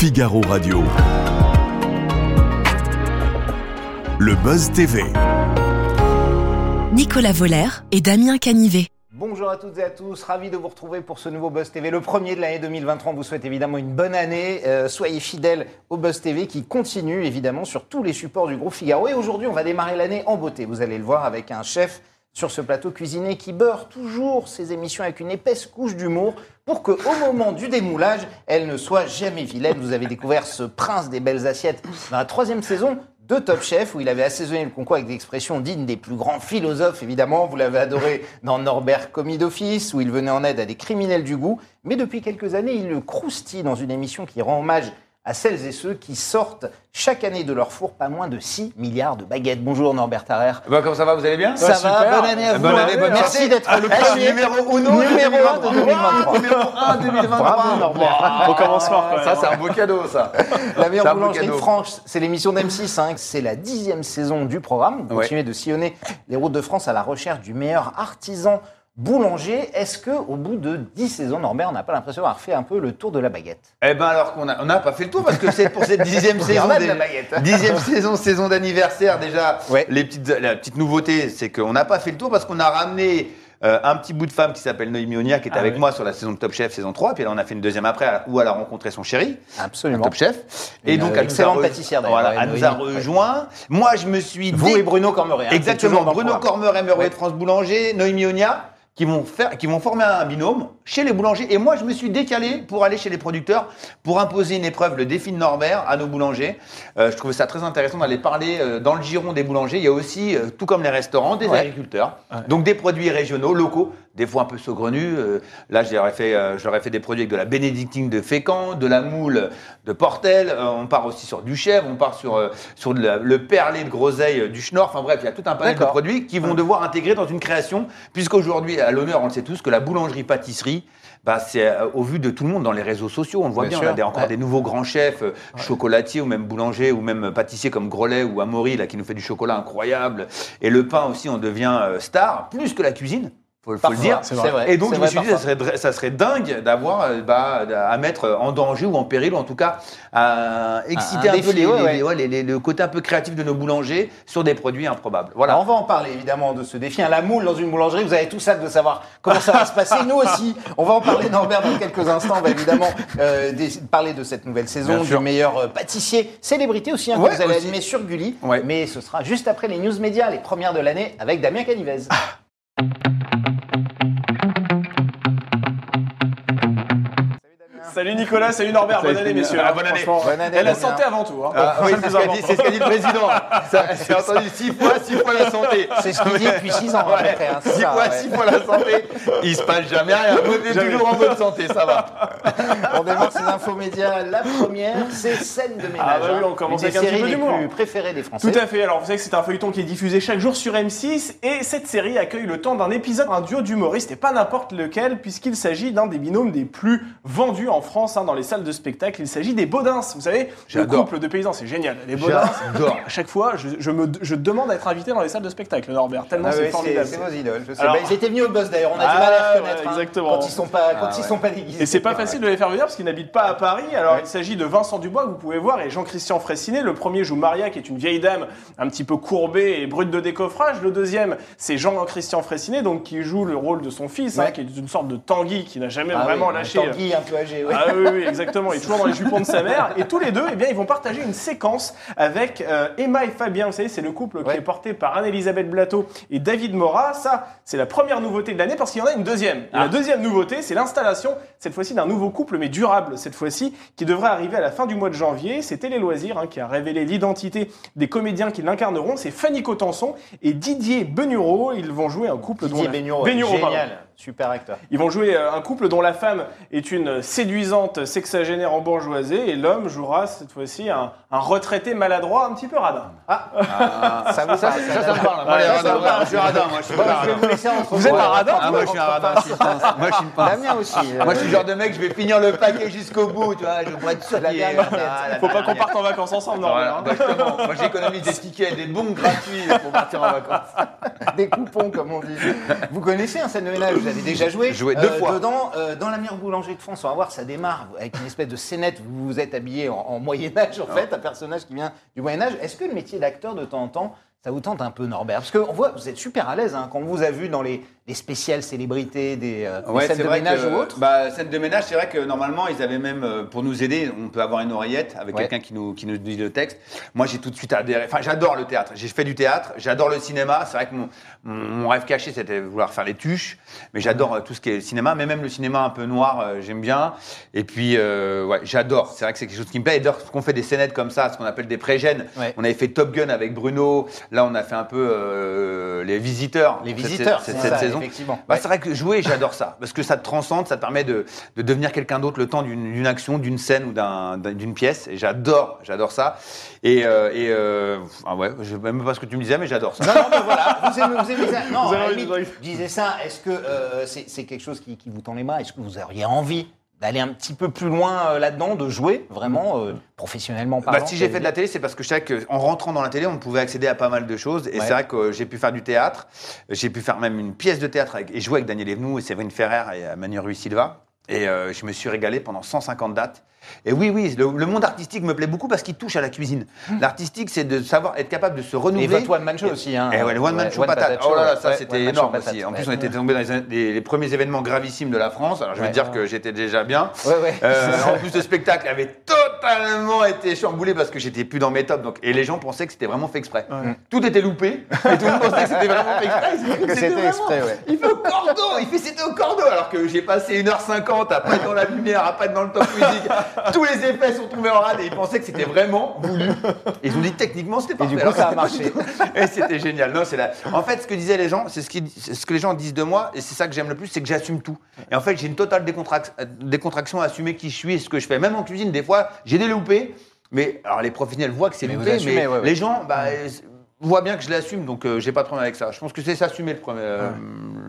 Figaro Radio. Le Buzz TV. Nicolas Voller et Damien Canivet. Bonjour à toutes et à tous, ravi de vous retrouver pour ce nouveau Buzz TV, le premier de l'année 2023. On vous souhaite évidemment une bonne année. Euh, soyez fidèles au Buzz TV qui continue évidemment sur tous les supports du groupe Figaro. Et aujourd'hui, on va démarrer l'année en beauté. Vous allez le voir avec un chef sur ce plateau cuisiné qui beurre toujours ses émissions avec une épaisse couche d'humour pour qu'au moment du démoulage, elle ne soit jamais vilaine. Vous avez découvert ce prince des belles assiettes dans la troisième saison de Top Chef, où il avait assaisonné le concours avec des expressions dignes des plus grands philosophes, évidemment. Vous l'avez adoré dans Norbert Commis d'Office, où il venait en aide à des criminels du goût. Mais depuis quelques années, il le croustille dans une émission qui rend hommage à celles et ceux qui sortent chaque année de leur four pas moins de 6 milliards de baguettes. Bonjour Norbert Tarrer. Bah, comment ça va, vous allez bien Ça va, bonne année à vous. Bonne année, bonne Merci d'être le premier numéro uno, numéro 1 de 2023. Numéro 1 2023. Bravo Norbert. On commence fort. Ça, c'est un beau cadeau, ça. La meilleure boulangerie de. France, c'est l'émission d'M6. hein. C'est la dixième saison du programme. Vous Ouais. continuez de sillonner les routes de France à la recherche du meilleur artisan boulanger. Est-ce que au bout de dix saisons, Norbert, on n'a pas l'impression d'avoir fait un peu le tour de la baguette? Eh ben alors qu'on a, on n'a pas fait le tour parce que c'est pour cette dixième saison, des- la baguette. hein. dixième saison, saison d'anniversaire déjà. Ouais. Les petites, la petite nouveauté, c'est qu'on n'a pas fait le tour parce qu'on a ramené euh, un petit bout de femme qui s'appelle Noémie Onia qui était Ah avec moi sur la saison de Top Chef saison 3 puis là on a fait une deuxième après où elle a rencontré son chéri. Absolument. Top Chef. Et Une, donc, euh, elle excellente re- pâtissière, d'ailleurs, Voilà, ouais, elle nous a rejoint. Moi, je me suis Vous dé- et Bruno Cormeret. hein, Exactement. Bruno programme. Cormer, MRE Ouais. de France Boulanger, Noémie Onia, qui vont, faire, qui vont former un binôme chez les boulangers. Et moi, je me suis décalé pour aller chez les producteurs pour imposer une épreuve, le défi de Norbert, à nos boulangers. Euh, je trouvais ça très intéressant d'aller parler euh, dans le giron des boulangers. Il y a aussi, euh, tout comme les restaurants, des Ouais. agriculteurs. Donc des produits régionaux, locaux, des fois un peu saugrenus. Euh, là, j'aurais fait, euh, j'aurais fait des produits avec de la bénédictine de Fécamp, de la moule de Portel. Euh, on part aussi sur du chèvre, on part sur, sur de la- le perlé de groseille du Schnorr. Enfin bref, il y a tout un panel de produits qui vont devoir intégrer dans une création, puisqu'aujourd'hui, à l'honneur, on le sait tous, que la boulangerie-pâtisserie, bah, c'est au vu de tout le monde dans les réseaux sociaux. On le voit Bien bien, on a des- encore ouais. des nouveaux grands chefs, euh, chocolatiers ou même boulangers ou même pâtissiers comme Grolet ou Amaury, là, qui nous fait du chocolat incroyable. Et le pain aussi, on devient euh, star, plus que la cuisine. Faut, faut le dire. c'est vrai. Et donc, je me suis dit, ça serait, ça serait dingue d'avoir euh, bah, à mettre en danger ou en péril, ou en tout cas, à exciter Un un, défi, peu les- ouais, les- ouais. les- ouais, les- les- le côté un peu créatif de nos boulangers sur des produits improbables. Voilà. Alors, on va en parler évidemment de ce défi. La moule dans une boulangerie, vous avez tout ça de savoir comment ça va se passer. Nous aussi, on va en parler Norbert dans quelques instants. On va évidemment euh, des- parler de cette nouvelle saison, Bien du sûr. meilleur euh, pâtissier, célébrité aussi, hein, que vous allez aussi. animer sur Gulli. Ouais. Mais ce sera juste après les news médias, les premières de l'année avec Damien Canivez. Salut Nicolas, salut Norbert, bonne année messieurs. Ah, bonne année. Bonne année, Et la santé avant tout. Hein. Ah, oui, C'est ce qu'a dit, important. c'est ce qu'a dit le président. J'ai entendu six fois, six fois la santé. C'est ce qu'il dit depuis 6 ans à peu près. hein, c'est Six ça, fois, ouais. six fois la santé. Il se passe jamais rien. Vous êtes toujours en bonne santé, ça va. On démarre ces infos médias. La première, c'est Scène de ménage. Ah bah oui, on hein, commence une avec un des petit peu d'humour. plus préférées des Français. Tout à fait, alors vous savez que c'est un feuilleton qui est diffusé chaque jour sur M6 et cette série accueille le temps d'un épisode, un duo d'humoristes et pas n'importe lequel puisqu'il s'agit d'un des binômes des plus vendus en France hein, dans les salles de spectacle. Il s'agit des Baudins, vous savez, le couple de paysans, c'est génial. Les Baudins, à chaque fois, je, je me je demande à être invité dans les salles de spectacle, Norbert, tellement Ah c'est oui, formidable. c'est vos idoles. je sais. Alors- Bah, ils étaient venus au boss d'ailleurs, on a Ah, du mal à les ouais, reconnaître. hein, exactement. quand ils sont pas, quand Ah, ils ouais. sont pas déguisés. Et c'est pas Ouais. facile de les faire venir parce qu'ils n'habitent pas à Paris. Alors il s'agit de Vincent Dubois que vous pouvez voir et Jean-Christian Fraissinet. Le premier joue Maria qui est une vieille dame un petit peu courbée et brute de décoffrage. Le deuxième c'est Jean-Christian Fraissinet donc qui joue le rôle de son fils hein, Ouais. qui est une sorte de Tanguy qui n'a jamais Ah vraiment lâché. Tanguy un peu âgé. Ouais. Ah oui, oui, exactement. Il est toujours dans les jupons de sa mère. Et tous les deux, eh bien, ils vont partager une séquence avec euh, Emma et Fabien. Vous savez, c'est le couple Ouais. qui est porté par Anne-Elisabeth Blateau et David Mora. Ça, c'est la première nouveauté de l'année parce qu'il y en a une deuxième. Et Ah. la deuxième nouveauté, c'est l'installation, cette fois-ci, d'un nouveau couple, mais durable, cette fois-ci, qui devrait arriver à la fin du mois de janvier. C'est Télé Loisirs hein, qui a révélé l'identité des comédiens qui l'incarneront. C'est Fanny Cotenson et Didier Benureau. Ils vont jouer un couple dont Didier la- Bénureau, Bénureau, pardon. Super acteur. Ils vont jouer euh, un couple dont la femme est une séduisante sexagénaire embourgeoisée et l'homme jouera cette fois-ci un, un retraité maladroit un petit peu radin. Ah, ça vous Ça, parle, ça, ça me parle. Moi, Ouais, les ça, radins, ça me ouais, parle. je suis radin, moi, je suis je vais radin. vous laisser entre Vous êtes vous, un euh, radin, Ah, moi, je suis un radin. Moi, je suis une pince. Damien aussi. euh, Moi, je suis le genre de mec, je vais finir le paquet jusqu'au bout, tu vois, je pourrais être sûr. Ah, Faut pas qu'on parte en vacances ensemble, non hein. exactement. Moi, j'économise des tickets, des bons gratuits pour partir en vacances. des coupons, comme on dit. Vous connaissez un scène de ménage, vous avez déjà joué. Joué deux fois. Dedans, euh, dans la meilleure boulangerie de France, on va voir, ça démarre avec une espèce de scénette. Vous vous êtes habillé en, en Moyen-Âge, en fait, un personnage qui vient du Moyen-Âge. Est-ce que le métier d'acteur, de temps en temps, ça vous tente un peu, Norbert? Parce qu'on voit, vous êtes super à l'aise hein, quand on vous a vu dans les, les spéciales célébrités des, euh, des Ouais, scènes de ménage que, ou autres? Bah, scène de ménage, c'est vrai que normalement, ils avaient même, euh, pour nous aider, on peut avoir une oreillette avec Ouais. quelqu'un qui nous, qui nous dit le texte. Moi, j'ai tout de suite adhéré. Enfin, j'adore le théâtre. J'ai fait du théâtre, j'adore le cinéma. C'est vrai que mon, rêve caché, c'était de vouloir faire les tuches. Mais j'adore euh, tout ce qui est cinéma, mais même le cinéma un peu noir, j'aime bien. Et puis, ouais, j'adore. C'est vrai que c'est quelque chose qui me plaît. Et d'ailleurs, qu'on fait des scénettes comme ça, ce qu'on appelle des pré-gènes. Ouais. On avait fait Top Gun avec Bruno. Là, on a fait un peu euh, les visiteurs. Les cette- visiteurs, cette, c'est cette ça, saison. effectivement. Bah, Ouais. C'est vrai que jouer, j'adore ça. Parce que ça te transcende, ça te permet de, de devenir quelqu'un d'autre le temps d'une action, d'une scène ou d'un- d'un- d'une pièce. Et j'adore, j'adore ça. Et, euh, et euh, ah ouais, je sais même pas ce que tu me disais, mais j'adore ça. Non, non, mais voilà, vous aimez, vous aimez ça. Non, Vous jouer. je disais ça, est-ce que euh, c'est c'est quelque chose qui, qui vous tend les mains Est-ce que vous auriez envie d'aller un petit peu plus loin euh, là-dedans, de jouer vraiment euh, professionnellement Bah, parlant si j'ai fait de la télé, c'est parce que je savais qu'en rentrant dans la télé, on pouvait accéder à pas mal de choses. Et Ouais. c'est vrai que euh, j'ai pu faire du théâtre. J'ai pu faire même une pièce de théâtre avec- et jouer avec Daniel Evenou et Séverine Ferrer et Manu Rui Silva. Et je me suis régalé pendant 150 dates. Et oui, oui, le, le monde artistique me plaît beaucoup parce qu'il touche à la cuisine. L'artistique, c'est de savoir être capable de se Et renouveler. votre one man show aussi. Hein, Et ouais, le One Man Ouais, Show patate. Oh là là, ça ouais, c'était One énorme patate, aussi. En plus, on était tombé dans les, les- les premiers événements gravissimes de la France. Alors je vais dire que j'étais déjà bien. Ouais, ouais. Euh, en plus, le spectacle avait totalement été chamboulé parce que j'étais plus dans mes tops. Donc, et les gens pensaient que c'était vraiment fait exprès. Tout était loupé. Et tout le monde pensait que c'était vraiment fait exprès. Que c'était exprès, ouais. Il fait au cordeau. Il fait c'était au cordeau. Alors que j'ai passé 1h50 à pas être dans la lumière, à pas être dans le top musique. Tous les effets sont tombés en rade et ils pensaient que c'était vraiment voulu. Et ils ont dit techniquement c'était Et parfait. du coup, Alors que ça a marché. du. Et c'était génial. Non, c'est la... En fait, ce que disaient les gens, c'est ce, qui- c'est ce que les gens disent de moi, et c'est ça que j'aime le plus, c'est que j'assume tout. Et en fait, j'ai une totale décontrac- euh, décontraction à assumer qui je suis et ce que je fais. Même en cuisine, des fois, j'ai des loupés, mais alors les professionnels voient que c'est loupé, mais ouais, ouais. les gens, bah, voient bien que je l'assume, donc euh, j'ai pas de problème avec ça. Je pense que c'est s'assumer le, premier- euh,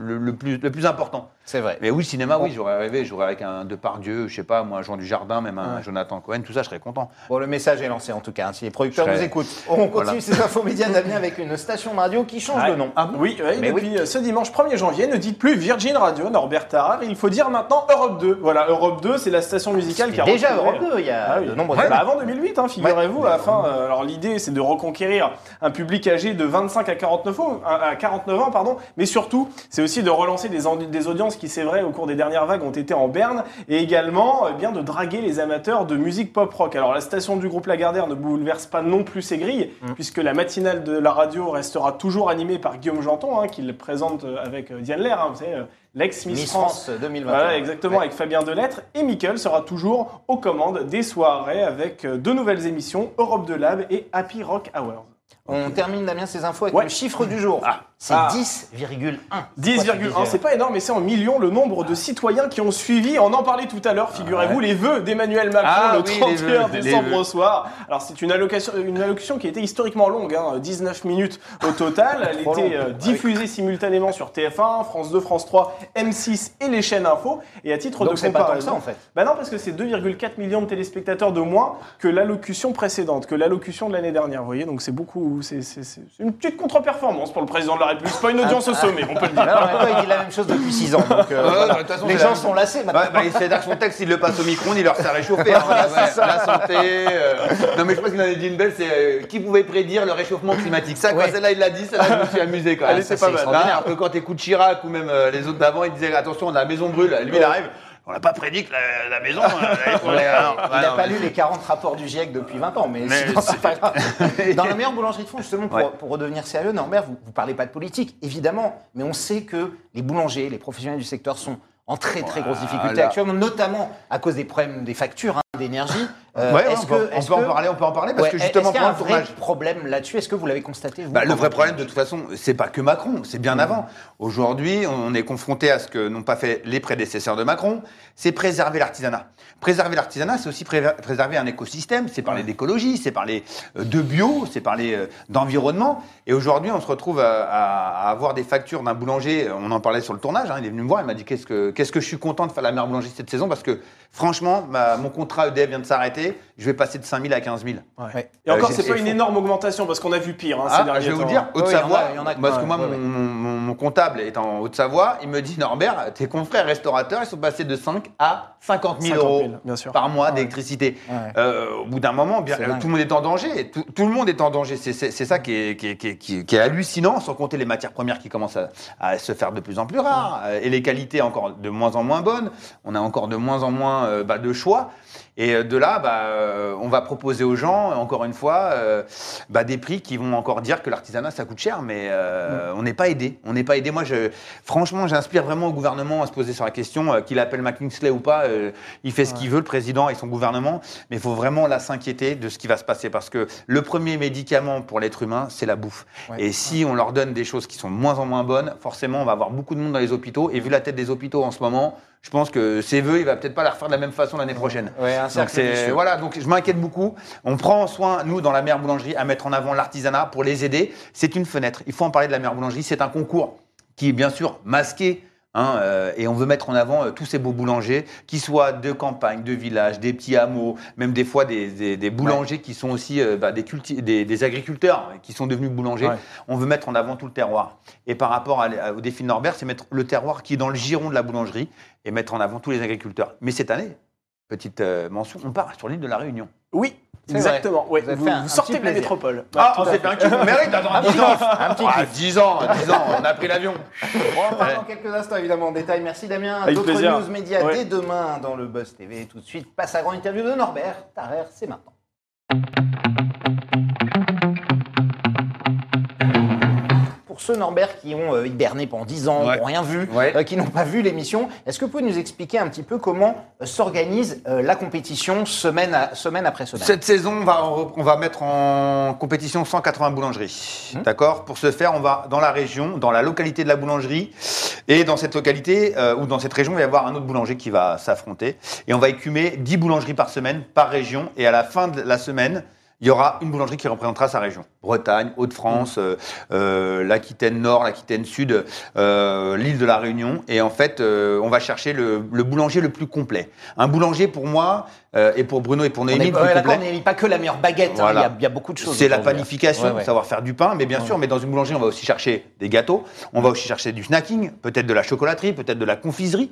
le, le plus, le plus important. C'est vrai. Mais oui, cinéma, oui, j'aurais rêvé, j'aurais avec un Depardieu, je sais pas, moi, un Jean du Jardin, même un Ouais. Jonathan Cohen, tout ça, je serais content. Bon, le message est lancé en tout cas. hein, Si les producteurs nous écoutent, on continue Voilà. ces infos médias d'avenir avec une station de radio qui change Ouais. de nom. Ah oui, oui, Mais depuis euh, ce dimanche 1er janvier, ne dites plus Virgin Radio, Norbert Tarare, il faut dire maintenant Europe 2. Voilà, Europe 2, c'est la station musicale qui a déjà retrouvé- Europe 2 il y a Ah oui. de nombreuses bah avant 2008, hein, figurez-vous, à la fin. euh, alors l'idée, c'est de reconquérir un public âgé de 25 à 49 ans, à 49 ans pardon, mais surtout, c'est aussi de relancer des, en- des audiences qui, c'est vrai, au cours des dernières vagues ont été en berne, et également euh, bien de draguer les amateurs de musique pop rock. Alors la station du groupe Lagardère ne bouleverse pas non plus ses grilles, Mm. puisque la matinale de la radio restera toujours animée par Guillaume Janton, hein, qui le présente euh, avec euh, Diane Lair, hein, vous savez, euh, l'ex-Miss Miss France. France 2021. Voilà, exactement, Ouais. avec Fabien Delettre. Et Mickel sera toujours aux commandes des soirées avec euh, deux nouvelles émissions, Europe de Lab et Happy Rock Hours. On termine Damien ces infos avec Ouais. le chiffre du jour. C'est Ah. 10,1. 10,1, c'est pas énorme, mais c'est en millions le nombre de citoyens qui ont suivi, on en parlait tout à l'heure, figurez-vous, les vœux d'Emmanuel Macron Ah le oui, les 31 vœux, les décembre au soir. Alors c'est une allocation, une allocution qui a été historiquement longue, hein, 19 minutes au total. Elle était euh, diffusée simultanément sur TF1, France 2, France 3, M6 et les chaînes info. Et à titre Donc de c'est pas tant que comparaison, ça en fait. Bah non, parce que c'est 2,4 millions de téléspectateurs de moins que l'allocution précédente, que l'allocution de l'année dernière. Vous voyez, donc c'est beaucoup, c'est une petite contre-performance pour le président de la République. C'est pas une audience au sommet, on peut le dire. Alors, en même temps, il dit la même chose depuis 6 ans. Donc, euh, Ouais, voilà. de toute façon, les c'est gens la- sont lassés maintenant. Ouais, bah, il fait son texte, il le passe au micro, il leur sert à réchauffer. hein. Ouais, la santé. euh. Non, mais je pense qu'il en a dit une belle, c'est euh, qui pouvait prédire le réchauffement climatique? Ça, quoi, Ouais. celle-là, il l'a dit, celle-là, je me suis amusé quand même. Ça, pas c'est mal. Hein, un peu quand t'écoutes Chirac ou même euh, les autres d'avant, ils disaient attention, la maison brûle. Lui, il arrive. On n'a pas prédit que la, la maison. euh, allait Alors, il n'a pas mais- lu les 40 rapports du GIEC depuis 20 ans, mais, Mais sinon, c'est pas grave. Dans la meilleure boulangerie de France, justement, pour, Ouais. pour redevenir sérieux, Norbert, vous ne parlez pas de politique, évidemment, mais on sait que les boulangers, les professionnels du secteur sont en très très grosse difficulté Voilà. actuellement, notamment à cause des problèmes des factures, hein, d'énergie. Euh, Ouais, on peut, on en parler, on peut en parler parce Ouais, que justement est-ce qu'il y a un vrai tournage. problème là-dessus? Est-ce que vous l'avez constaté vous, Bah, le vrai problème, de toute façon, c'est pas que Macron, c'est bien avant. Aujourd'hui, on est confronté à ce que n'ont pas fait les prédécesseurs de Macron, c'est préserver l'artisanat. Préserver l'artisanat, c'est aussi pré- préserver un écosystème, c'est parler d'écologie, c'est parler euh, de bio, c'est parler euh, d'environnement. Et aujourd'hui, on se retrouve à, avoir des factures d'un boulanger, on en parlait sur le tournage, hein, il est venu me voir, il m'a dit qu'est-ce que, qu'est-ce que je suis content de faire la meilleure boulangerie cette saison, parce que franchement, ma- mon contrat EDF vient de s'arrêter, je vais passer de 5 000 à 15 000. Ouais. Et encore, Euh, c'est pas une énorme augmentation parce qu'on a vu pire hein, ces Ah, derniers je vais vous dire, Oui, il y en a- Haute-Savoie, il y en a- parce que moi, ouais, ouais. mon, mon- mon comptable est en Haute-Savoie, il me dit Norbert, tes confrères restaurateurs, ils sont passés de 5 à 50 000 euros 50 000, bien sûr. par mois d'électricité. Ouais. Euh, au bout d'un moment, bien, euh, tout le monde est en danger. Tout, tout le monde est en danger. C'est ça qui est, qui, est, qui est- qui est- qui est hallucinant, sans compter les matières premières qui commencent à, à se faire de plus en plus rares, et les qualités encore de moins en moins bonnes. On a encore de moins en moins euh, bah, de choix. Et euh, de là, bah, euh, on va proposer aux gens, encore une fois, bah, des prix qui vont encore dire que l'artisanat, ça coûte cher, mais euh, on n'est pas aidé. On n'est pas aidé. Moi, je, franchement, j'inspire vraiment au gouvernement à se poser sur la question, euh, qu'il appelle McKinsey ou pas, euh, il fait ce qu'il veut, le président et son gouvernement, mais il faut vraiment là s'inquiéter de ce qui va se passer, parce que le premier médicament pour l'être humain, c'est la bouffe. Ouais. Et si on leur donne des choses qui sont de moins en moins bonnes, forcément, on va avoir beaucoup de monde dans les hôpitaux, et vu la tête des hôpitaux en ce moment, je pense que ses voeux, il va peut-être pas la refaire de la même façon l'année prochaine. Ouais, un Donc c'est voilà, donc je m'inquiète beaucoup. On prend soin nous dans la meilleure boulangerie à mettre en avant l'artisanat pour les aider. C'est une fenêtre. Il faut en parler de la meilleure boulangerie. C'est un concours qui est bien sûr masqué. Hein, euh, et on veut mettre en avant euh, tous ces beaux boulangers, qui soient de campagne, de village, des petits hameaux, même des fois des, des- des boulangers qui sont aussi euh, bah, des, agriculteurs qui sont devenus boulangers. Ouais. On veut mettre en avant tout le terroir. Et par rapport à- à- au défi de Norbert, c'est mettre le terroir qui est dans le giron de la boulangerie et mettre en avant tous les agriculteurs. Mais cette année, petite mention, on part sur l'île de la Réunion. Oui, exactement. Ouais, Vous un- un sortez de la plaisir. métropole. Ah, on s'est fait. un kiff. On mérite d'attendre 10 ans. Un petit Ah, kiff. 10 ans, 10 ans, on a pris l'avion. On en parle dans quelques instants, évidemment, en détail. Merci Damien. D'autres news médias Ouais. dès demain dans le Buzz TV. Tout de suite, passe à grande interview de Norbert. Tarère, c'est maintenant. Pour ceux, Norbert, qui ont euh, hiberné pendant 10 ans, Ouais. qui n'ont rien vu, Ouais. euh, qui n'ont pas vu l'émission, est-ce que vous pouvez nous expliquer un petit peu comment euh, s'organise la compétition semaine, à- semaine après semaine? Cette saison, on va, on va mettre en compétition 180 boulangeries. Mmh. D'accord? Pour ce faire, on va dans la région, dans la localité de la boulangerie. Et dans cette localité, ou dans cette région, il va y avoir un autre boulanger qui va s'affronter. Et on va écumer 10 boulangeries par semaine, par région. Et à la fin de la semaine, il y aura une boulangerie qui représentera sa région. Bretagne, Hauts-de-France, Mmh. euh, euh, l'Aquitaine Nord, l'Aquitaine Sud, euh, l'île de la Réunion. Et en fait, euh, on va chercher le, le boulanger le plus complet. Un boulanger, pour moi, euh, et pour Bruno et pour Noémie, on n'est pas que la meilleure baguette, hein, Voilà. il y a- il y, a beaucoup de choses. C'est la panification, Ouais, ouais. savoir faire du pain, mais bien sûr, mais dans une boulangerie, on va aussi chercher des gâteaux, on va aussi chercher du snacking, peut-être de la chocolaterie, peut-être de la confiserie.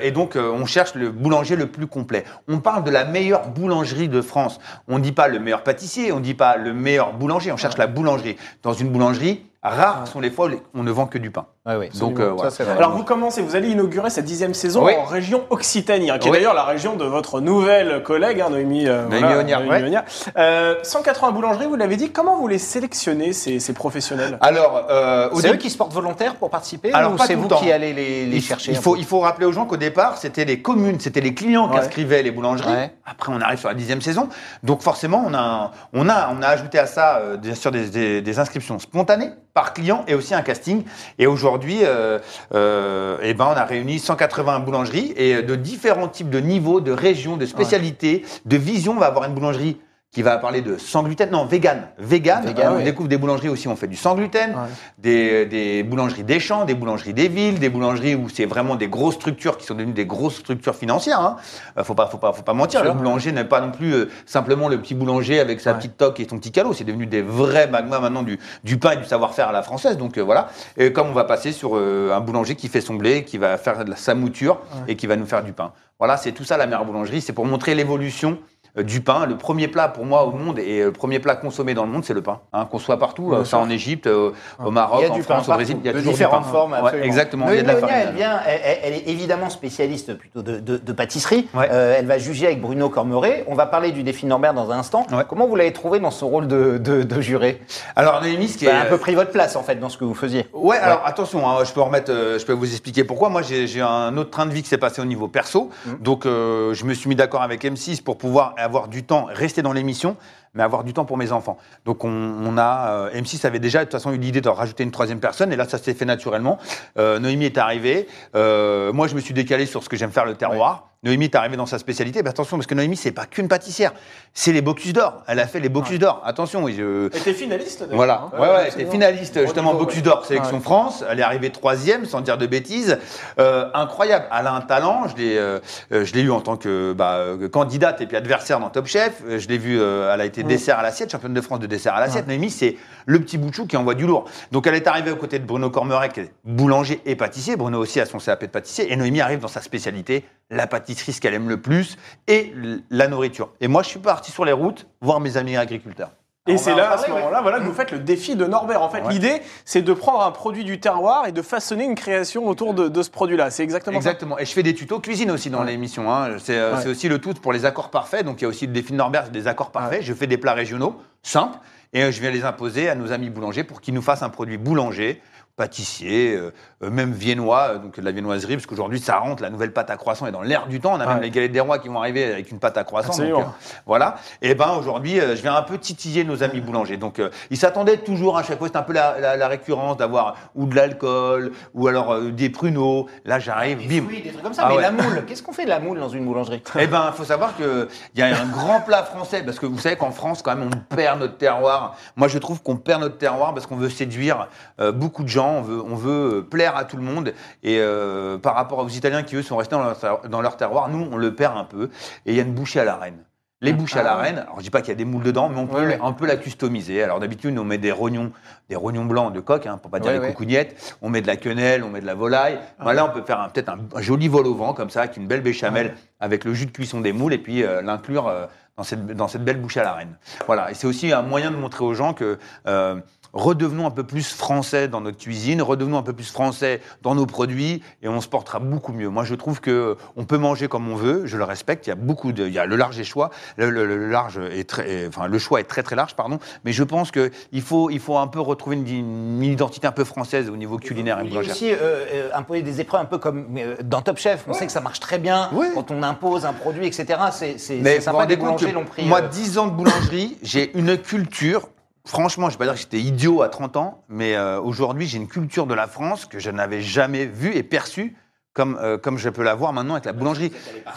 Et donc, on cherche le boulanger le plus complet. On parle de la meilleure boulangerie de France. On ne dit pas le meilleur pâtissier, on ne dit pas le meilleur boulanger, on cherche la boulangerie. Dans une boulangerie, rares sont les fois où on ne vend que du pain. Ouais, ouais, Donc, euh, voilà. Ça, c'est vrai. Alors vous commencez, vous allez inaugurer cette dixième saison Oui. en région Occitanie, hein, qui est Oui. d'ailleurs la région de votre nouvelle collègue, hein, Noémie, euh, Noémie Ognard, Noémie ouais. Ognard. Euh, 180 boulangeries, vous l'avez dit, comment vous les sélectionnez, ces, ces professionnels? Alors, euh, C'est début- eux qui se portent volontaires pour participer Alors, ou c'est vous qui allez les, les il, chercher il faut, il faut rappeler aux gens qu'au départ, c'était les communes, c'était les clients qui inscrivaient les boulangeries. Ouais. Après, on arrive sur la dixième saison. Donc, forcément, on a, on a, on a ajouté à ça, euh, bien sûr, des, des- des inscriptions spontanées par client et aussi un casting. Et aujourd'hui, euh, euh, eh ben, on a réuni 180 boulangeries et de différents types de niveaux, de régions, de spécialités, de visions. On va avoir une boulangerie qui va parler de sans gluten, non, vegan. Vegan, Vegan, on oui. découvre des boulangeries aussi, on fait du sans gluten, Ouais. des, des boulangeries des champs, des boulangeries des villes, des boulangeries où c'est vraiment des grosses structures qui sont devenues des grosses structures financières. Hein. Euh, faut pas, faut pas, faut pas mentir. Le boulanger n'est pas non plus euh, simplement le petit boulanger avec sa Ouais. petite toque et son petit calot. C'est devenu des vrais magmas maintenant du, du pain et du savoir-faire à la française. Donc euh, voilà. Et comme on va passer sur euh, un boulanger qui fait son blé, qui va faire de la, sa mouture et qui va nous faire du pain. Voilà, c'est tout ça la meilleure boulangerie. C'est pour montrer l'évolution du pain. Le premier plat pour moi au monde et euh, le premier plat consommé dans le monde, c'est le pain. Hein, Qu'on soit partout, euh, ça en Égypte, euh, au Maroc, a en France, au Brésil, il y a de toujours du différentes pain. formes, Ouais, absolument. exactement. Il y a de la farine. elle, vient, elle, est évidemment spécialiste plutôt de, de- de pâtisserie. Ouais. Euh, elle va juger avec Bruno Cormeret. On va parler du défi Norbert dans un instant. Ouais. Comment vous l'avez trouvé dans son rôle de, de, de juré? Alors Noémie, ce qui Vous est avez un peu pris votre place en fait dans ce que vous faisiez. Ouais, alors attention, hein, je peux remettre, euh, je peux vous expliquer pourquoi. Moi, j'ai un autre train de vie qui s'est passé au niveau perso, donc euh, je me suis mis d'accord avec M6 pour pouvoir avoir du temps, rester dans l'émission, mais avoir du temps pour mes enfants. Donc on, on a, euh, M6 avait déjà de toute façon eu l'idée de rajouter une troisième personne, et là ça s'est fait naturellement. Euh, Noémie est arrivée, Euh, moi je me suis décalé sur ce que j'aime faire, le terroir. Noémie est arrivée dans sa spécialité. Mais attention, parce que Noémie, c'est pas qu'une pâtissière. C'est les Bocuse d'Or. Elle a fait les Bocuse d'Or. Attention, Elle était finaliste d'ailleurs, voilà, hein. ouais, ouais, elle était finaliste justement ouais. d'Or, sélection Ouais. France. Elle est arrivée troisième, sans dire de bêtises. Euh, incroyable. Elle a un talent. Je l'ai, euh, euh, je l'ai eu en tant que bah, candidate et puis adversaire dans Top Chef. Je l'ai vu. euh, elle a été dessert à l'assiette, championne de France de dessert à l'assiette. Noémie, c'est le petit bout de chou qui envoie du lourd. Donc elle est arrivée aux côtés de Bruno Cormeret, qui est boulanger et pâtissier. Bruno aussi a son CAP de pâtissier. Et Noémie arrive dans sa spécialité, la pâtisserie, ce qu'elle aime le plus, et la nourriture. Et moi, je suis parti sur les routes voir mes amis agriculteurs. Et c'est va en là, à ce ouais. moment-là, voilà, que vous faites le défi de Norbert. En fait, Ouais. l'idée, c'est de prendre un produit du terroir et de façonner une création autour de, de ce produit-là. C'est exactement Exactement. Et je fais des tutos cuisine aussi dans Ouais. l'émission. hein. C'est euh, Ouais. c'est aussi le tout pour les accords parfaits. Donc il y a aussi le défi de Norbert, c'est des accords parfaits. Je fais des plats régionaux simples et euh, je viens les imposer à nos amis boulangers pour qu'ils nous fassent un produit boulanger, pâtissier, euh, euh, même viennois, euh, donc de la viennoiserie, parce qu'aujourd'hui ça rentre, la nouvelle pâte à croissant est dans l'air du temps. On a même les galettes des rois qui vont arriver avec une pâte à croissant. donc, euh, voilà. Et ben aujourd'hui, euh, je viens un peu titiller nos amis boulangers. Donc euh, ils s'attendaient toujours à chaque fois, c'est un peu la, la- la récurrence d'avoir ou de l'alcool ou alors euh, des pruneaux. Là j'arrive, Des bim. fruits, des trucs comme ça. Ah mais ouais. la moule, qu'est-ce qu'on fait de la moule dans une boulangerie? Eh ben, il faut savoir qu'il y a un grand plat français, parce que vous savez qu'en France, quand même, on perd notre terroir. Moi, je trouve qu'on perd notre terroir parce qu'on veut séduire euh, beaucoup de gens, on veut, on veut euh, plaire à tout le monde. Et euh, par rapport aux Italiens qui, eux, sont restés dans leur, dans leur terroir, nous, on le perd un peu. Et il y a une bouchée à la reine. Les bouchées à la reine, alors je dis pas qu'il y a des moules dedans, mais on peut Ouais, ouais. un peu la customiser. Alors d'habitude, on met des rognons, des rognons blancs de coq, hein, pour pas dire Ouais, les ouais. coucougnettes. On met de la quenelle, on met de la volaille. Bah, là, on peut faire peut-être un, un joli vol au vent comme ça, avec une belle béchamel, avec le jus de cuisson des moules, et puis euh, l'inclure euh, dans, cette, dans cette belle bouche à la reine. Voilà. Et c'est aussi un moyen de montrer aux gens que euh, redevenons un peu plus français dans notre cuisine, redevenons un peu plus français dans nos produits, et on se portera beaucoup mieux. Moi, je trouve que on peut manger comme on veut. Je le respecte. Il y a beaucoup de, il y a le large et choix. Le, le- le large est très, enfin, le choix est très très large, pardon. Mais je pense que il faut, il faut un peu retrouver une, une identité un peu française au niveau culinaire et boulangère. aussi euh, euh, imposer des épreuves un peu comme euh, dans Top Chef. On sait que ça marche très bien Ouais. quand on impose un produit, etc. C'est sympa. Des boulangers l'ont pris. moi, euh, 10 ans de boulangerie, j'ai une culture. Franchement, je ne vais pas dire que j'étais idiot à 30 ans, mais euh, aujourd'hui, j'ai une culture de la France que je n'avais jamais vue et perçue comme, euh, comme je peux la voir maintenant avec la boulangerie.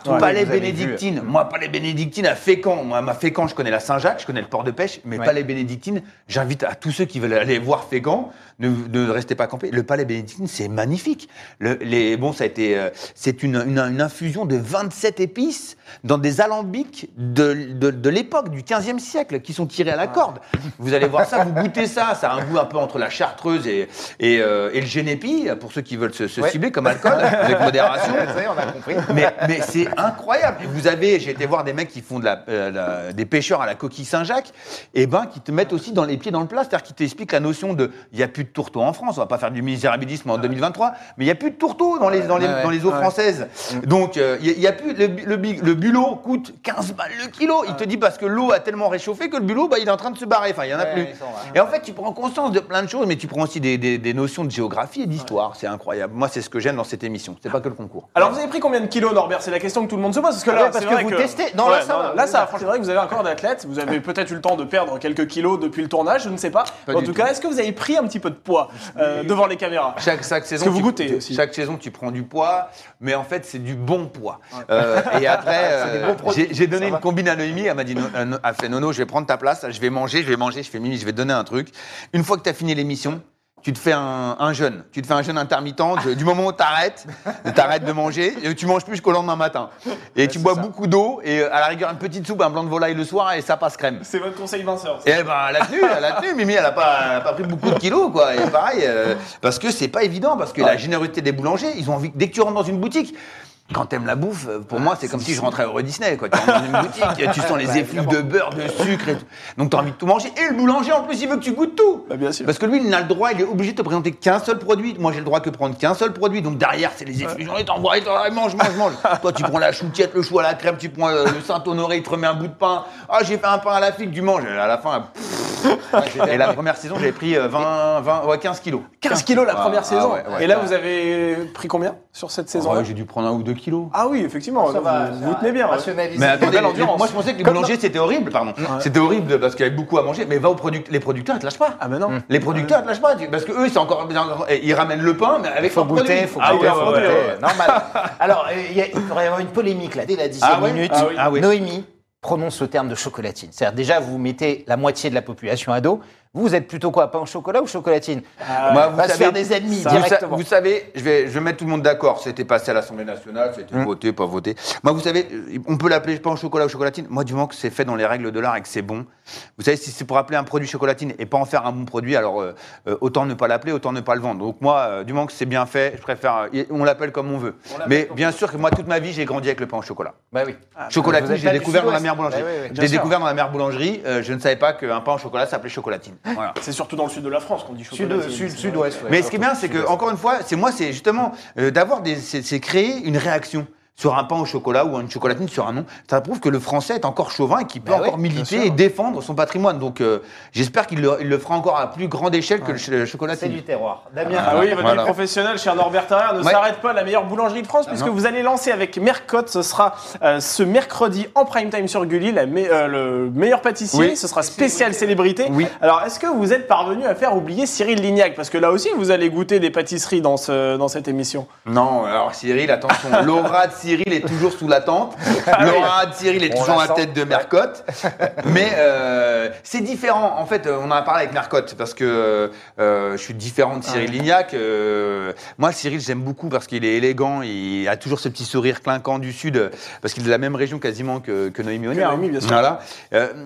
Ouais, palais bénédictine. Moi, palais bénédictine à Fécamp. Moi, ma Fécamp, je connais la Saint-Jacques, je connais le port de pêche, mais Ouais. palais bénédictine, j'invite à tous ceux qui veulent aller voir Fécamp, ne, ne restez pas campés. Le palais bénédictine, c'est magnifique. Le, les, bon, ça a été, euh, c'est une, une, une infusion de 27 épices dans des alambics de, de, de l'époque, du 15e siècle, qui sont tirés à la corde. Vous allez voir ça, vous goûtez ça, ça a un goût un peu entre la chartreuse et, et, euh, et le génépi, pour ceux qui veulent se, se Ouais. cibler comme alcool, avec modération. ça y est, on a compris. Mais, mais c'est incroyable. Vous avez, j'ai été voir des mecs qui font de la, euh, la- des pêcheurs à la coquille Saint-Jacques, et ben qui te mettent aussi dans les pieds dans le plat, c'est-à-dire qui t'expliquent la notion de, il y a plus de tourteaux en France. On va pas faire du misérabilisme en 2023, mais il y a plus de tourteaux dans les dans les, Ouais, ouais. dans les eaux Ouais. françaises. Donc euh, il y a- il y, a plus le, le, bi- le bulot coûte 15 balles le kilo. Il te dit parce que l'eau a tellement réchauffé que le bulot, bah, il est en train de se barrer. Enfin, il y en a Ouais, plus. ils sont là. Et en fait, tu prends conscience de plein de choses, mais tu prends aussi des, des- des notions de géographie et d'histoire. C'est incroyable. Moi, c'est ce que j'aime dans cette émission. C'est pas que le concours. Alors vous avez pris combien de kilos Norbert? C'est la question que tout le monde se pose parce que Ah là, ouais, parce que vrai vous testez. Non, Ouais, là, ça va. Là ça, franchement, c'est vrai que vous avez un corps d'athlète. Vous avez peut-être eu le temps de perdre quelques kilos depuis le tournage, je ne sais pas. Pas en tout tout. cas, est-ce que vous avez pris un petit peu de poids euh, devant les caméras? Chaque, chaque saison, que vous tu- goûtez tu- aussi. Chaque saison, tu prends du poids, mais en fait, c'est du bon poids. Euh, et après, euh, j'ai donné ça une combine à Noémie. Elle m'a dit, No- No- elle fait Nono, je vais prendre ta place, je vais manger, je vais manger. Je fais Mimi, je vais donner un truc. Une fois que tu as fini l'émission, tu te fais un, un jeûne. Tu te fais un jeûne intermittent de- du moment où tu arrêtes, arrêtes de manger, et tu manges plus jusqu'au lendemain matin. Et tu bois beaucoup d'eau, et euh, à la rigueur, une petite soupe, un blanc de volaille le soir, et ça passe crème. C'est votre conseil Vincent. Et ben, elle a tenu, elle a tenu. Mimi, elle a pas, elle a pas pris beaucoup de kilos, quoi. Et pareil, euh, parce que c'est pas évident, parce que la générosité des boulangers, ils ont envie, dès que tu rentres dans une boutique, quand t'aimes la bouffe, euh, pour moi, c'est comme si je rentrais au Disney, quoi. Dans une boutique, tu sens les effluves de beurre, de sucre et tout. Donc t'as envie de tout manger. Et le boulanger, en plus, il veut que tu goûtes tout. Bah, bien sûr. Parce que lui, il n'a le droit, il est obligé de te présenter qu'un seul produit. Moi, j'ai le droit que prendre qu'un seul produit. Donc derrière, c'est les effusions. Il t'envoie, il t'envoie, mange, mange, mange. Toi, tu prends la choutiette, le chou à la crème, tu prends euh, le Saint-Honoré, il te remet un bout de pain. Ah, j'ai fait un pain à la figue, tu manges. À la fin, Et la première saison, j'avais pris euh, 20, 20, ouais, 15 kilos. 15 kilos la Ah, première ah, saison. ouais. Et là, vous avez pris combien sur cette saison Ouais, j'ai dû prendre un ou deux kilos. Ah oui, effectivement, Ça vous, va, vous tenez bien. Rationaliser. Mais attendez, belle endurance. moi je pensais que les boulangers c'était horrible, pardon. C'était horrible parce qu'il y avait beaucoup à manger, mais va aux product- les producteurs, ils te lâchent pas. Ah ben non. Les producteurs, ils te lâchent pas, parce que eux, c'est encore, ils ramènent le pain, mais Il avec faut leur goûter, faut Ah goûter, ouais, faut ouais, goûter. ouais, Normal. Alors, euh, il pourrait y avoir une polémique là, dès la dixième Ah ouais minute. Ah oui. Ah oui. Noémie prononce le terme de chocolatine. C'est-à-dire, déjà, vous mettez la moitié de la population à dos. Vous, vous êtes plutôt quoi Pain au chocolat ou chocolatine Moi, vous On va se savez- faire des ennemis Vous, directement. vous savez, je vais, je vais mettre tout le monde d'accord. C'était passé à l'Assemblée nationale, c'était Hum. voté, pas voté. Moi, vous savez, euh, on peut l'appeler pain au chocolat ou chocolatine. Moi, du moment que c'est fait dans les règles de l'art et que c'est bon. Vous savez, si c'est pour appeler un produit chocolatine et pas en faire un bon produit, alors euh, euh, autant ne pas l'appeler, autant ne pas le vendre. Donc moi, euh, du moment que c'est bien fait, je préfère. euh, on l'appelle comme on veut. Mais bien sûr que moi, toute ma vie, j'ai grandi avec le pain au chocolat. Bah oui. Chocolatine, vous êtes j'ai pas du découvert dans la mère boulangerie. Sûr. découvert dans la mère boulangerie. euh, je ne savais pas qu'un pain au chocolat s'appelait chocolatine. Voilà. C'est surtout dans le sud de la France qu'on dit Sud, chocolat. sud, sud-ouest. ouais. Mais ce qui est bien, c'est que, encore une fois, c'est moi, c'est justement euh, d'avoir des. C'est c'est créer une réaction sur un pain au chocolat ou une chocolatine sur un nom. Ça prouve que le français est encore chauvin et qu'il peut Bah encore oui, militer et défendre son patrimoine. Donc, euh, j'espère qu'il le, il le fera encore à plus grande échelle que le, le C'est chocolatine. du terroir. Damien, Ah oui, votre Voilà. vie professionnelle, cher Norbert Tarrer, ne Ouais. s'arrête pas. La meilleure boulangerie de France, puisque non. vous allez lancer avec Mercotte. Ce sera euh, ce mercredi en prime time sur Gulli, la me- euh, le meilleur pâtissier. Oui. Ce sera spécial célébrité. Oui. Alors, est-ce que vous êtes parvenu à faire oublier Cyril Lignac? Parce que là aussi, vous allez goûter des pâtisseries dans, ce, dans cette émission. Non, alors Cyril, attention, l'aura de Cyril est toujours sous la tente. L'aura de Cyril est On toujours la à la sent. tête de Mercotte. Mais euh, c'est différent. En fait, euh, on en a parlé avec Mercotte parce que euh, je suis différent de Cyril Lignac. Euh, moi, Cyril, j'aime beaucoup parce qu'il est élégant. Il a toujours ce petit sourire clinquant du Sud parce qu'il est de la même région quasiment que, que Noémie sûr. Voilà.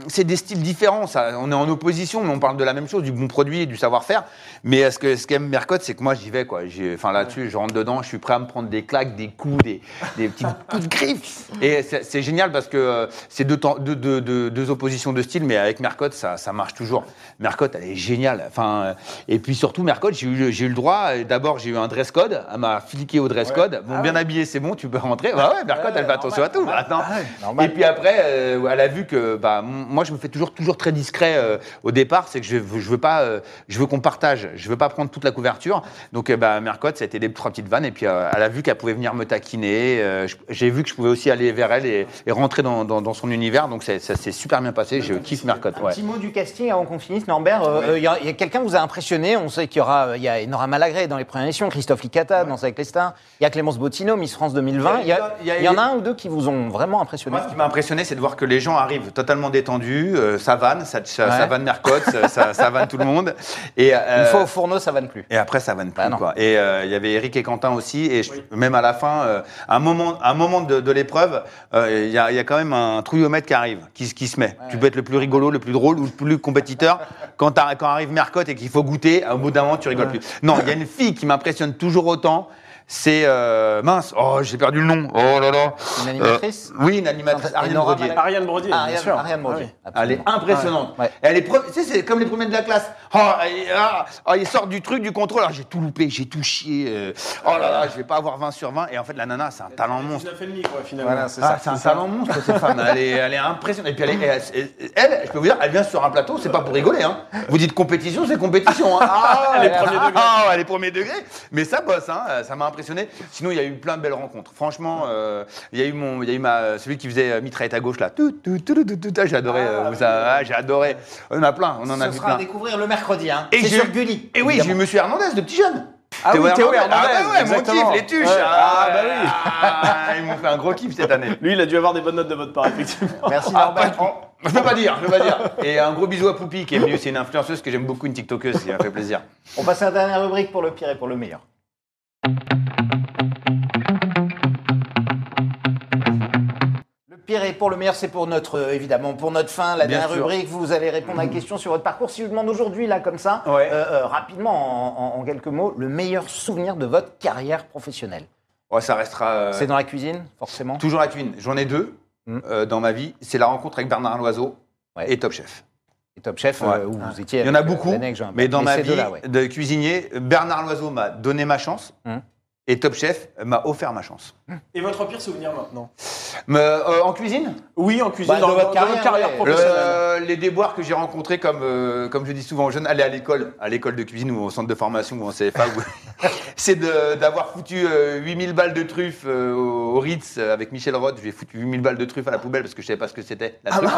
C'est des styles différents. Ça. On est en opposition, mais on parle de la même chose, du bon produit et du savoir-faire. Mais ce que ce qu'aime Mercotte, c'est que moi, j'y vais. Quoi. Enfin, là-dessus, je rentre dedans. Je suis prêt à me prendre des claques, des coups, des, des petits coups de griffe. Et c'est génial parce que euh, c'est deux, temps- deux, deux- deux- deux oppositions de style, mais avec Mercotte, ça, ça marche toujours. Mercotte, elle est géniale. Enfin, euh, et puis surtout, Mercotte, j'ai eu, eu le droit. euh, D'abord, j'ai eu un dress code. Elle m'a fliqué au dress code. Bon, bien habillé, c'est bon, tu peux rentrer. Bah ouais, Mercotte, elle fait attention à tout. Attends. Normal. Et puis après, euh, elle a vu que bah, moi, je me fais toujours, toujours très discret au départ. C'est que je, veux- je veux pas, je veux qu'on partage. Je veux pas prendre toute la couverture. Donc, bah, Mercotte, ça a été des trois petites vannes. Et puis, elle a vu qu'elle pouvait venir me taquiner. Euh, J'ai vu que je pouvais aussi aller vers elle et, et rentrer dans, dans- dans son univers. Donc, ça s'est super bien passé. Je kiffe Mercotte. Un Ouais. petit mot du casting avant qu'on finisse, Norbert. Euh, euh, Il y a, a quelqu'un vous a impressionné. On sait qu'il y aura, il y a Nora Malagré dans les premières émissions, Christophe Licata dans avec les stars. Il y a Clémence Bottino, Miss France 2020. Il y, a- Il y a- il y en a un ou deux qui vous ont vraiment impressionné. Moi, ce qui m'a impressionné, c'est de voir que les gens arrivent totalement détendus. euh, ça vanne, ça, ça, ça Ouais. vanne Mercotte, ça, vanne tout le monde. Et, Une euh, fois au fourneau, ça va ne plus. Et après, ça vanne plus. Bah quoi. Et euh, il y avait Eric et Quentin aussi. Et je- même à la fin, euh, un moment, un moment de, de l'épreuve, euh, il y, a, il y a quand même un trouillomètre qui arrive, qui, se- qui se met. Tu peux être le plus rigolo, le plus drôle ou le plus compétiteur. Quand arrive Mercotte et qu'il faut goûter, au bout d'un moment, tu rigoles plus. Non, il y a une fille qui m'impressionne toujours autant. C'est euh, mince. Oh, j'ai perdu le nom. Oh là là. Une animatrice Euh, Oui, une animatrice. Ariane Brodier. Ariane Brodier, Ah, bien Ariane, sûr. Ariane Brodier. Ah oui. Elle est impressionnante. Ouais. Elle est pre- tu sais, c'est comme les premiers de la classe. Oh, et- ah, ah, ils sortent du truc, du contrôle. Alors, j'ai tout loupé, j'ai tout chié. euh, oh là là, je vais pas avoir 20 sur 20. Et en fait, la nana, c'est un talent monstre. 19,5 quoi, finalement. Voilà, c'est Ah, ça. c'est un talent monstre, cette femme. Elle est, elle est impressionnante. Et puis, elle, est- elle, elle- elle, je peux vous dire, elle vient sur un plateau, c'est pas pour rigoler. Hein. Vous dites compétition, c'est compétition. Hein. Ah, Elle est ah, premier ah, degré. ah, elle est premier degré. Mais ça bosse, hein, ça m'a impressionné. Sinon, il y a eu plein de belles rencontres. Franchement, euh, il y a eu mon, il y a eu ma, celui qui faisait euh, mitraillette à gauche là. Tout, tout, tout, tout, tout, tout, j'ai adoré. euh, ah, j'ai adoré. On en a plein, on en a Ce vu sera à plein. découvrir le mercredi. Hein. Et sur Gulli. Et oui, j'ai eu. Monsieur Hernandez, de petit jeune. Ah oui, Théo Hernandez, Ah bah ouais, mon exactement. kiff, les tuches. Ouais. Ah, bah oui. ah, ils m'ont fait un gros kiff cette année. Lui, il a dû avoir des bonnes notes de votre part, effectivement. Merci Ah, Norbert. je peux pas dire, je peux pas dire. Et un gros bisou à Poupie qui est venue, c'est une influenceuse que j'aime beaucoup, une TikTokeuse, ça m'a fait plaisir. On passe à la dernière rubrique pour le pire et pour le meilleur. Le pire et pour le meilleur, c'est pour notre, euh, évidemment, pour notre fin, la Bien dernière sûr. rubrique. Vous allez répondre à une question sur votre parcours. Si je vous demande aujourd'hui, là, comme ça, Ouais. euh, euh, rapidement, en, en- en quelques mots, le meilleur souvenir de votre carrière professionnelle. Ouais, ça restera C'est dans la cuisine, forcément. toujours la cuisine. J'en ai deux Mm. euh, dans ma vie. C'est la rencontre avec Bernard Loiseau Ouais. et Top Chef. Et Top Chef, Ouais. euh, où vous étiez. Il y en a euh, beaucoup, mais dans ma vie ouais. de cuisinier, Bernard Loiseau m'a donné ma chance Mm. et Top Chef m'a offert ma chance. Et votre pire souvenir maintenant Mais, euh, en cuisine? Oui, en cuisine, Bah, dans, votre dans carrière, votre carrière ouais. professionnelle. Le- euh, les déboires que j'ai rencontrés, comme, euh, comme je dis souvent aux jeunes, aller à l'école, à l'école de cuisine ou au centre de formation ou en CFA, c'est d'avoir foutu euh, 8000 balles de truffes euh, au, au Ritz avec Michel Roth. J'ai foutu 8000 balles de truffes à la poubelle parce que je savais pas ce que c'était. la truffe.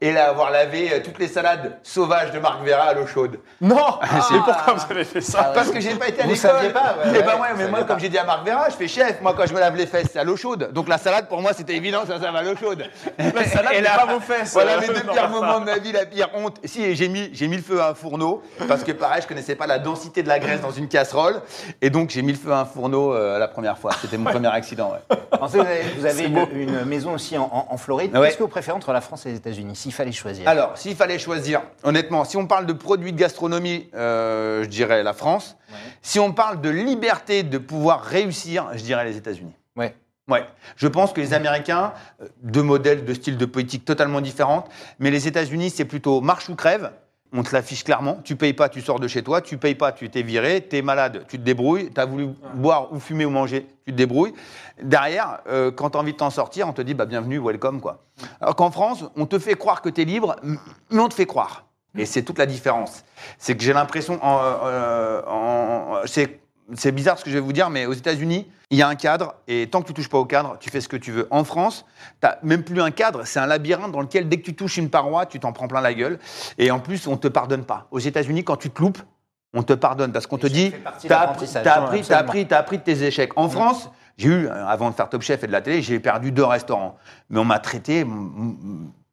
Et là, avoir lavé euh, toutes les salades sauvages de Marc Vera à l'eau chaude. Non Et pourquoi vous avez fait ça Parce que j'ai pas été à Vous l'école. saviez pas, ouais, Eh ouais, ben ouais, vous mais moi, pas. comme j'ai dit à Marc Vera, je fais chef. Moi, quand je me lave les fesses, c'est à l'eau chaude. Donc la salade, pour moi, c'était évident, ça, ça va à l'eau chaude. La salade, Et là, pas vos fesses. Voilà mes deux pires moments de ma vie, la pire honte. Si, j'ai mis, j'ai mis le feu à un fourneau parce que pareil, je connaissais pas la densité de la graisse dans une casserole et donc j'ai mis le feu à un fourneau euh, la première fois. C'était mon premier accident. ouais. Ensuite, vous avez, vous avez C'est une, maison aussi en, en- en Floride. Ouais. Qu'est-ce que vous préférez entre la France et les États-Unis, s'il fallait choisir? Alors, s'il fallait choisir, honnêtement, si on parle de produits de gastronomie, euh, je dirais la France. Si on parle de liberté de pouvoir réussir, je dirais les États-Unis. Ouais. Ouais. Je pense que les Américains, euh, deux modèles de style de politique totalement différentes, mais les États-Unis, c'est plutôt marche ou crève. On te l'affiche clairement. Tu payes pas, tu sors de chez toi. Tu payes pas, tu t'es viré. Tu es malade, tu te débrouilles. Tu as voulu boire ou fumer ou manger, tu te débrouilles. Derrière, euh, quand tu as envie de t'en sortir, on te dit bah, bienvenue, welcome. Quoi. Alors qu'en France, on te fait croire que tu es libre, mais on te fait croire. Et c'est toute la différence. C'est que j'ai l'impression, en, euh, en- c'est c'est bizarre ce que je vais vous dire, mais aux États-Unis, il y a un cadre, et tant que tu touches pas au cadre, tu fais ce que tu veux. En France, tu même plus un cadre, c'est un labyrinthe dans lequel dès que tu touches une paroi, tu t'en prends plein la gueule. Et en plus, on te pardonne pas. Aux États-Unis, quand tu te loupes, on te pardonne parce qu'on te dit, t'as appris, t'as appris, t'as appris, appris de tes échecs. En France, j'ai eu, euh, avant de faire Top Chef et de la télé, j'ai perdu deux restaurants. Mais on m'a traité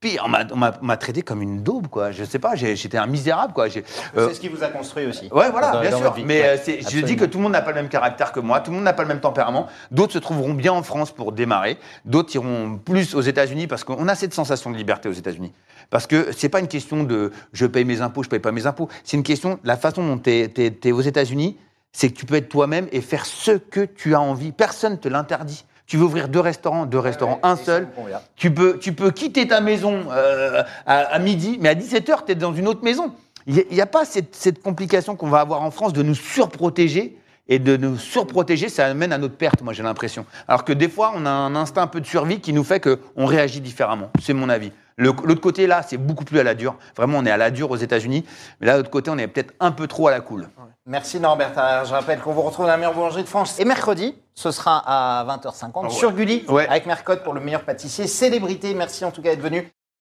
pire, on m'a- traité comme une daube, quoi. Je sais pas, j'étais un misérable, quoi. Euh, C'est ce qui vous a construit aussi. Ouais, voilà, dans- bien dans sûr. Mais Ouais, euh, je dis que tout le monde n'a pas le même caractère que moi, tout le monde n'a pas le même tempérament. D'autres se trouveront bien en France pour démarrer, d'autres iront plus aux États-Unis parce qu'on a cette sensation de liberté aux États-Unis. Parce que c'est pas une question de je paye mes impôts, je paye pas mes impôts. C'est une question, la façon dont tu es, aux États-Unis, c'est que tu peux être toi-même et faire ce que tu as envie. Personne te l'interdit. Tu veux ouvrir deux restaurants, deux restaurants, un seul. Tu peux, tu peux quitter ta maison euh, à, à midi, mais à 17h, tu es dans une autre maison. Il n'y a, pas cette, cette complication qu'on va avoir en France de nous surprotéger. Et de nous surprotéger, ça amène à notre perte, moi j'ai l'impression. Alors que des fois, on a un instinct un peu de survie qui nous fait qu'on réagit différemment. C'est mon avis. L'autre côté, là, c'est beaucoup plus à la dure. Vraiment, on est à la dure aux États-Unis. Mais là, de l'autre côté, on est peut-être un peu trop à la cool. Merci Norbert. Alors, Je rappelle qu'on vous retrouve dans la meilleure boulangerie de France. Et mercredi, ce sera à 20h50 Ah ouais. sur Gulli Ouais. avec Mercotte pour le meilleur pâtissier. Célébrité, merci en tout cas d'être venu.